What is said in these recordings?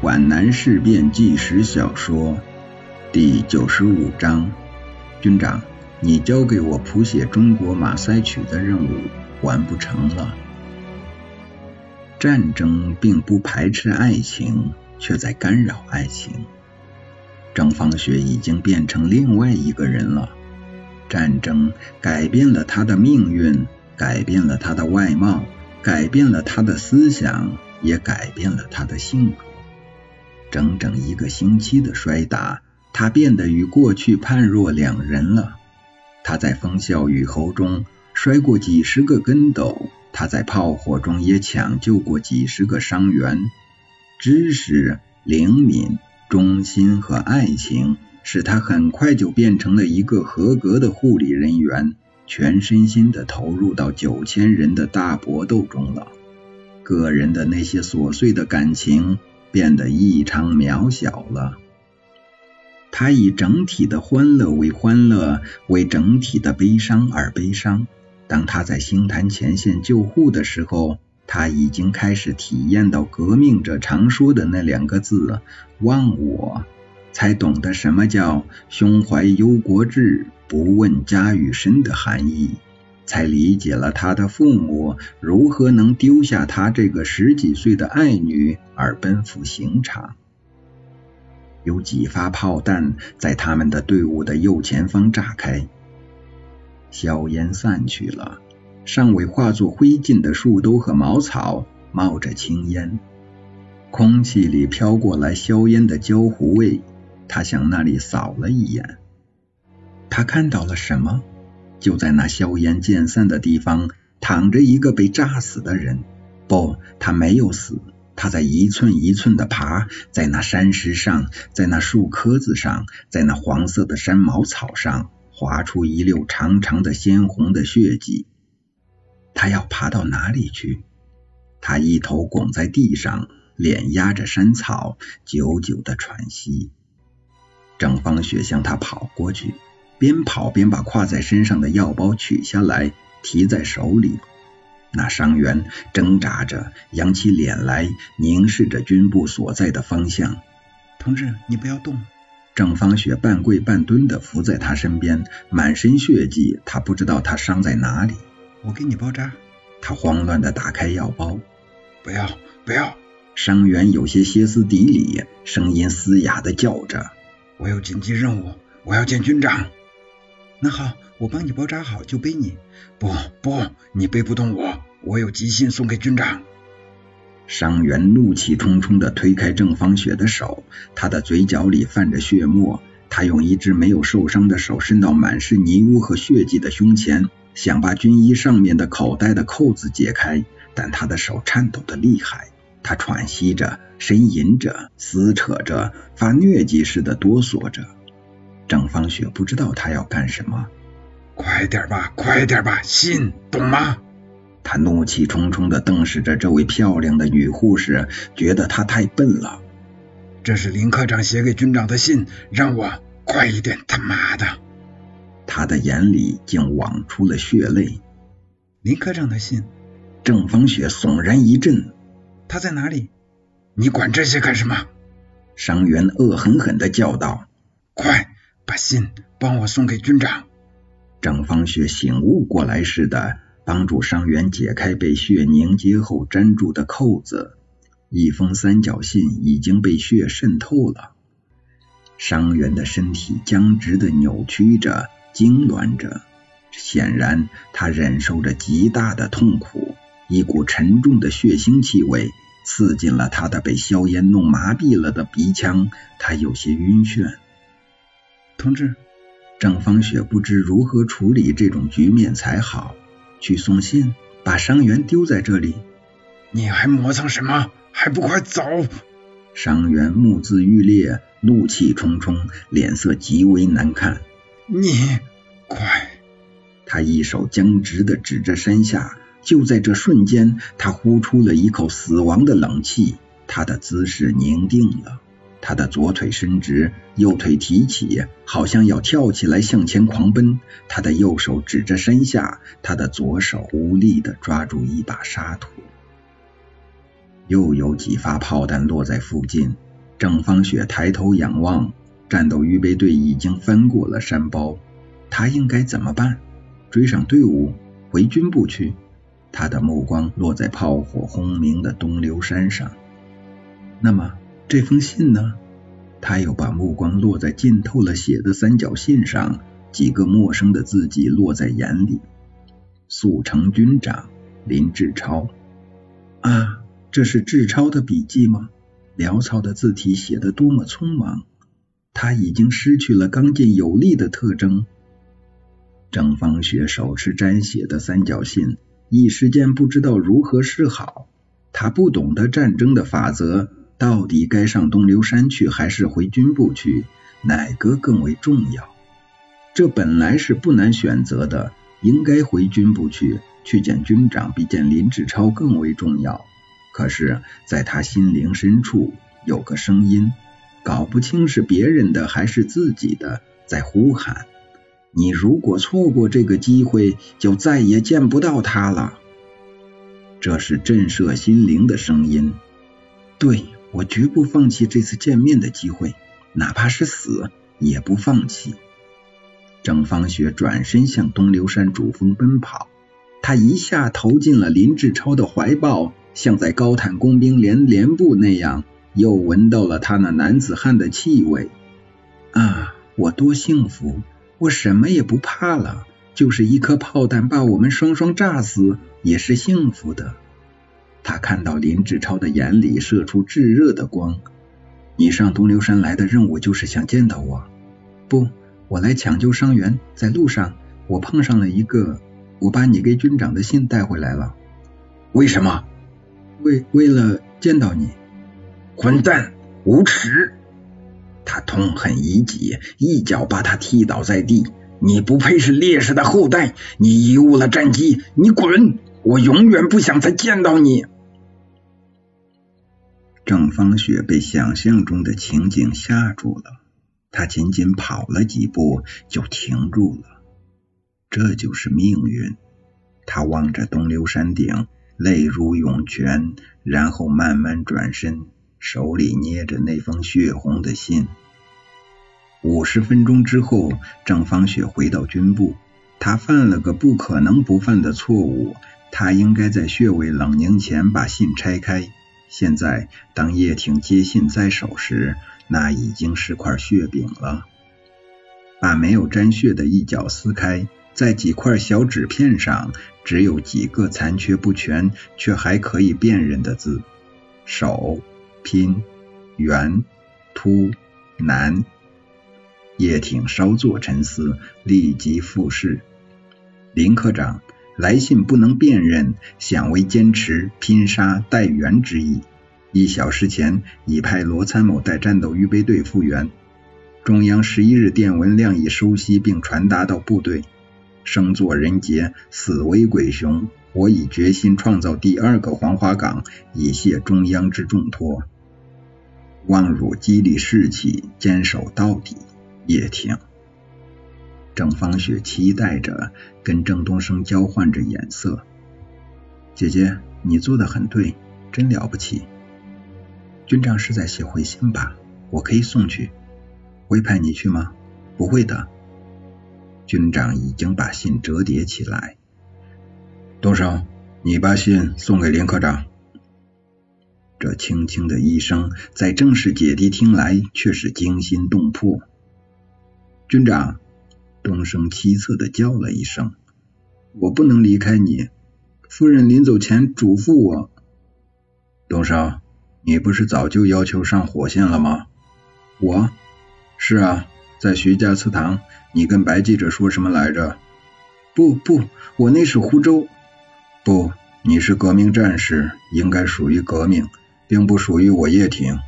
皖南事变纪实小说》第九十五章：军长，你交给我谱写中国马赛曲的任务完不成了。战争并不排斥爱情，却在干扰爱情。张芳雪已经变成另外一个人了。战争改变了他的命运，改变了他的外貌，改变了他的思想，也改变了他的性格。整整一个星期的摔打，他变得与过去判若两人了。他在风啸雨后中摔过几十个跟斗，他在炮火中也抢救过几十个伤员。知识、灵敏、忠心和爱情。使他很快就变成了一个合格的护理人员，全身心的投入到九千人的大搏斗中了。个人的那些琐碎的感情变得异常渺小了。他以整体的欢乐为欢乐，为整体的悲伤而悲伤。当他在星坛前线救护的时候，他已经开始体验到革命者常说的那两个字：忘我。才懂得什么叫胸怀忧国志，不问家与身的含义，才理解了他的父母如何能丢下他这个十几岁的爱女而奔赴刑场。有几发炮弹在他们的队伍的右前方炸开，硝烟散去了，尚未化作灰烬的树兜和茅草冒着青烟，空气里飘过来硝烟的焦糊味。他向那里扫了一眼，他看到了什么？就在那硝烟渐散的地方，躺着一个被炸死的人。不，他没有死，他在一寸一寸的爬，在那山石上，在那树棵子上，在那黄色的山毛草上，划出一溜长长的鲜红的血迹。他要爬到哪里去？他一头拱在地上，脸压着山草，久久的喘息。郑芳雪向他跑过去，边跑边把挎在身上的药包取下来，提在手里。那伤员挣扎着，扬起脸来，凝视着军部所在的方向。同志，你不要动。郑芳雪半跪半蹲的伏在他身边，满身血迹，他不知道他伤在哪里。我给你包扎。他慌乱的打开药包。不要，不要！伤员有些歇斯底里，声音嘶哑的叫着。我有紧急任务，我要见军长。那好，我帮你包扎好就背你。不不，你背不动我，我有急信送给军长。伤员怒气冲冲地推开郑芳雪的手，他的嘴角里泛着血沫。他用一只没有受伤的手伸到满是泥污和血迹的胸前，想把军衣上面的口袋的扣子解开，但他的手颤抖的厉害。他喘息着，呻吟着，撕扯着，发疟疾似的哆嗦着。郑芳雪不知道他要干什么。快点吧，快点吧，信，懂吗？他怒气冲冲的瞪视着这位漂亮的女护士，觉得她太笨了。这是林科长写给军长的信，让我快一点，他妈的！他的眼里竟淌出了血泪。林科长的信。郑芳雪悚然一震。他在哪里？你管这些干什么？伤员恶狠狠地叫道：“快把信帮我送给军长！”郑芳雪醒悟过来似的，帮助伤员解开被血凝结后粘住的扣子。一封三角信已经被血渗透了。伤员的身体僵直的扭曲着，痉挛着，显然他忍受着极大的痛苦。一股沉重的血腥气味刺进了他的被硝烟弄麻痹了的鼻腔，他有些晕眩。同志，郑芳雪不知如何处理这种局面才好。去送信，把伤员丢在这里。你还磨蹭什么？还不快走！伤员目眦欲裂，怒气冲冲，脸色极为难看。你快！他一手僵直的指着山下。就在这瞬间，他呼出了一口死亡的冷气。他的姿势凝定了，他的左腿伸直，右腿提起，好像要跳起来向前狂奔。他的右手指着山下，他的左手无力的抓住一把沙土。又有几发炮弹落在附近，郑芳雪抬头仰望，战斗预备队已经翻过了山包，他应该怎么办？追上队伍，回军部去？他的目光落在炮火轰鸣的东流山上。那么这封信呢？他又把目光落在浸透了血的三角信上，几个陌生的字迹落在眼里。速成军长林志超。啊，这是志超的笔记吗？潦草的字体写得多么匆忙，他已经失去了刚劲有力的特征。郑芳雪手持沾血的三角信，一时间不知道如何是好。他不懂得战争的法则，到底该上东流山去，还是回军部去？哪个更为重要？这本来是不难选择的，应该回军部去，去见军长，比见林志超更为重要。可是，在他心灵深处有个声音，搞不清是别人的还是自己的，在呼喊。你如果错过这个机会，就再也见不到他了。这是震慑心灵的声音。对我绝不放弃这次见面的机会，哪怕是死也不放弃。郑芳雪转身向东流山主峰奔跑，她一下投进了林志超的怀抱，像在高坦工兵连连部那样，又闻到了他那男子汉的气味。啊，我多幸福！我什么也不怕了，就是一颗炮弹把我们双双炸死也是幸福的。他看到林志超的眼里射出炙热的光。你上东流山来的任务就是想见到我？不，我来抢救伤员。在路上，我碰上了一个，我把你给军长的信带回来了。为什么？为为了见到你。混蛋，无耻！他痛恨已己，一脚把他踢倒在地。你不配是烈士的后代，你贻误了战机，你滚！我永远不想再见到你。郑芳雪被想象中的情景吓住了，她仅仅跑了几步就停住了。这就是命运。她望着东流山顶，泪如涌泉，然后慢慢转身。手里捏着那封血红的信。五十分钟之后，郑芳雪回到军部。她犯了个不可能不犯的错误，她应该在穴位冷凝前把信拆开。现在，当叶挺接信在手时，那已经是块血饼了。把没有沾血的一角撕开，在几块小纸片上，只有几个残缺不全却还可以辨认的字：手。拼圆凸难，叶挺稍作沉思，立即复试。林科长，来信不能辨认，想为坚持拼杀待援之意。一小时前已派罗参谋带战斗预备队复员。中央十一日电文量已收悉并传达到部队。生作人杰，死为鬼雄。我已决心创造第二个黄花岗，以谢中央之重托。望汝激励士气，坚守到底。叶挺，郑芳雪期待着，跟郑东升交换着眼色。姐姐，你做的很对，真了不起。军长是在写回信吧？我可以送去。会派你去吗？不会的。军长已经把信折叠起来。东升，你把信送给林科长。这轻轻的一声，在正式姐弟听来却是惊心动魄。军长，东升凄恻的叫了一声：“我不能离开你。”夫人临走前嘱咐我：“东升，你不是早就要求上火线了吗？”我，是啊，在徐家祠堂，你跟白记者说什么来着？不不，我那是湖州。不，你是革命战士，应该属于革命。并不属于我叶挺，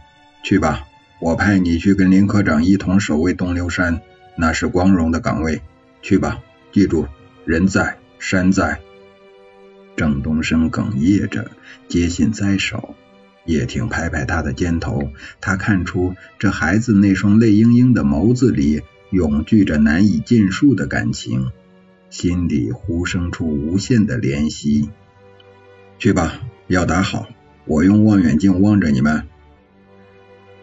去吧，我派你去跟林科长一同守卫东流山，那是光荣的岗位。去吧，记住，人在山在。郑东升哽咽着接信在手，叶挺拍拍他的肩头，他看出这孩子那双泪盈盈的眸子里涌聚着难以尽述的感情，心里呼生出无限的怜惜。去吧，要打好。我用望远镜望着你们。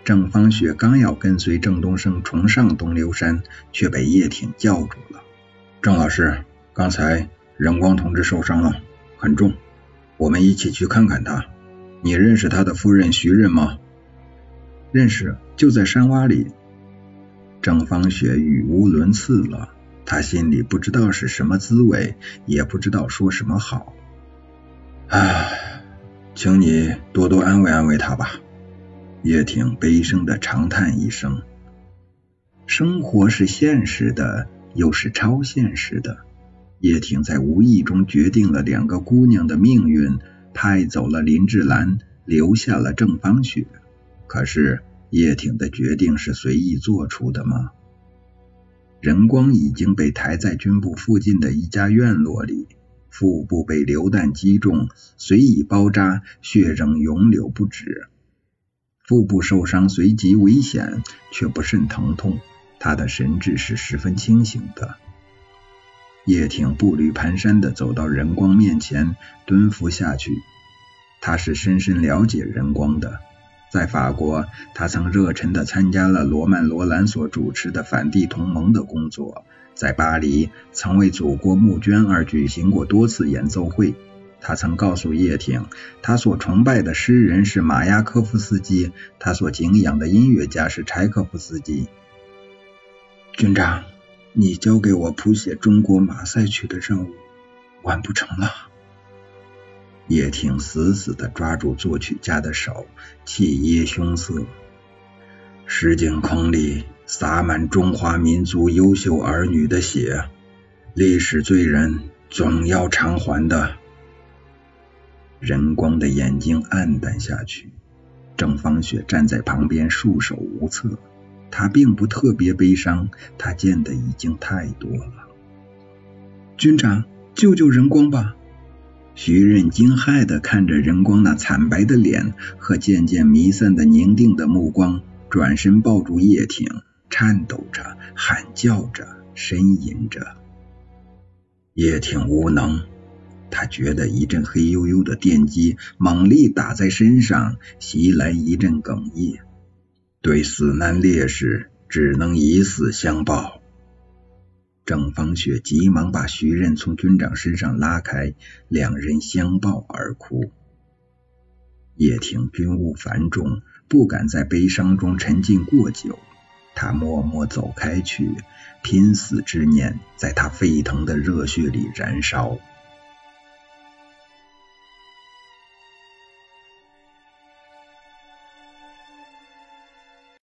郑芳雪刚要跟随郑东升重上东流山，却被叶挺叫住了。郑老师，刚才任光同志受伤了，很重，我们一起去看看他。你认识他的夫人徐任吗？认识，就在山洼里。郑芳雪语无伦次了，她心里不知道是什么滋味，也不知道说什么好。唉，请你多多安慰安慰他吧。叶挺悲声的长叹一声。生活是现实的，又是超现实的。叶挺在无意中决定了两个姑娘的命运，派走了林志兰，留下了郑芳雪。可是叶挺的决定是随意做出的吗？任光已经被抬在军部附近的一家院落里，腹部被榴弹击中，随意包扎，血仍涌流不止。腹部受伤随即危险，却不甚疼痛。他的神志是十分清醒的。叶挺步履蹒跚的走到任光面前，蹲伏下去。他是深深了解任光的，在法国，他曾热忱的参加了罗曼·罗兰所主持的反帝同盟的工作，在巴黎曾为祖国募捐而举行过多次演奏会。他曾告诉叶挺，他所崇拜的诗人是马雅科夫斯基，他所敬仰的音乐家是柴可夫斯基。军长，你交给我谱写中国马赛曲的任务完不成了。叶挺死死地抓住作曲家的手，气噎凶色。石井坑里洒满中华民族优秀儿女的血，历史罪人总要偿还的。任光的眼睛黯淡下去，郑芳雪站在旁边束手无策。她并不特别悲伤，她见的已经太多了。军长，救救人光吧！徐任惊骇的看着任光那惨白的脸和渐渐弥散的凝定的目光，转身抱住叶挺，颤抖着喊叫着，呻吟着。叶挺无能。他觉得一阵黑黝黝的电击猛力打在身上，袭来一阵哽咽。对死难烈士，只能以死相报。郑芳雪急忙把徐任从军长身上拉开，两人相抱而哭。叶挺军务繁重，不敢在悲伤中沉浸过久，他默默走开去，拼死之念在他沸腾的热血里燃烧。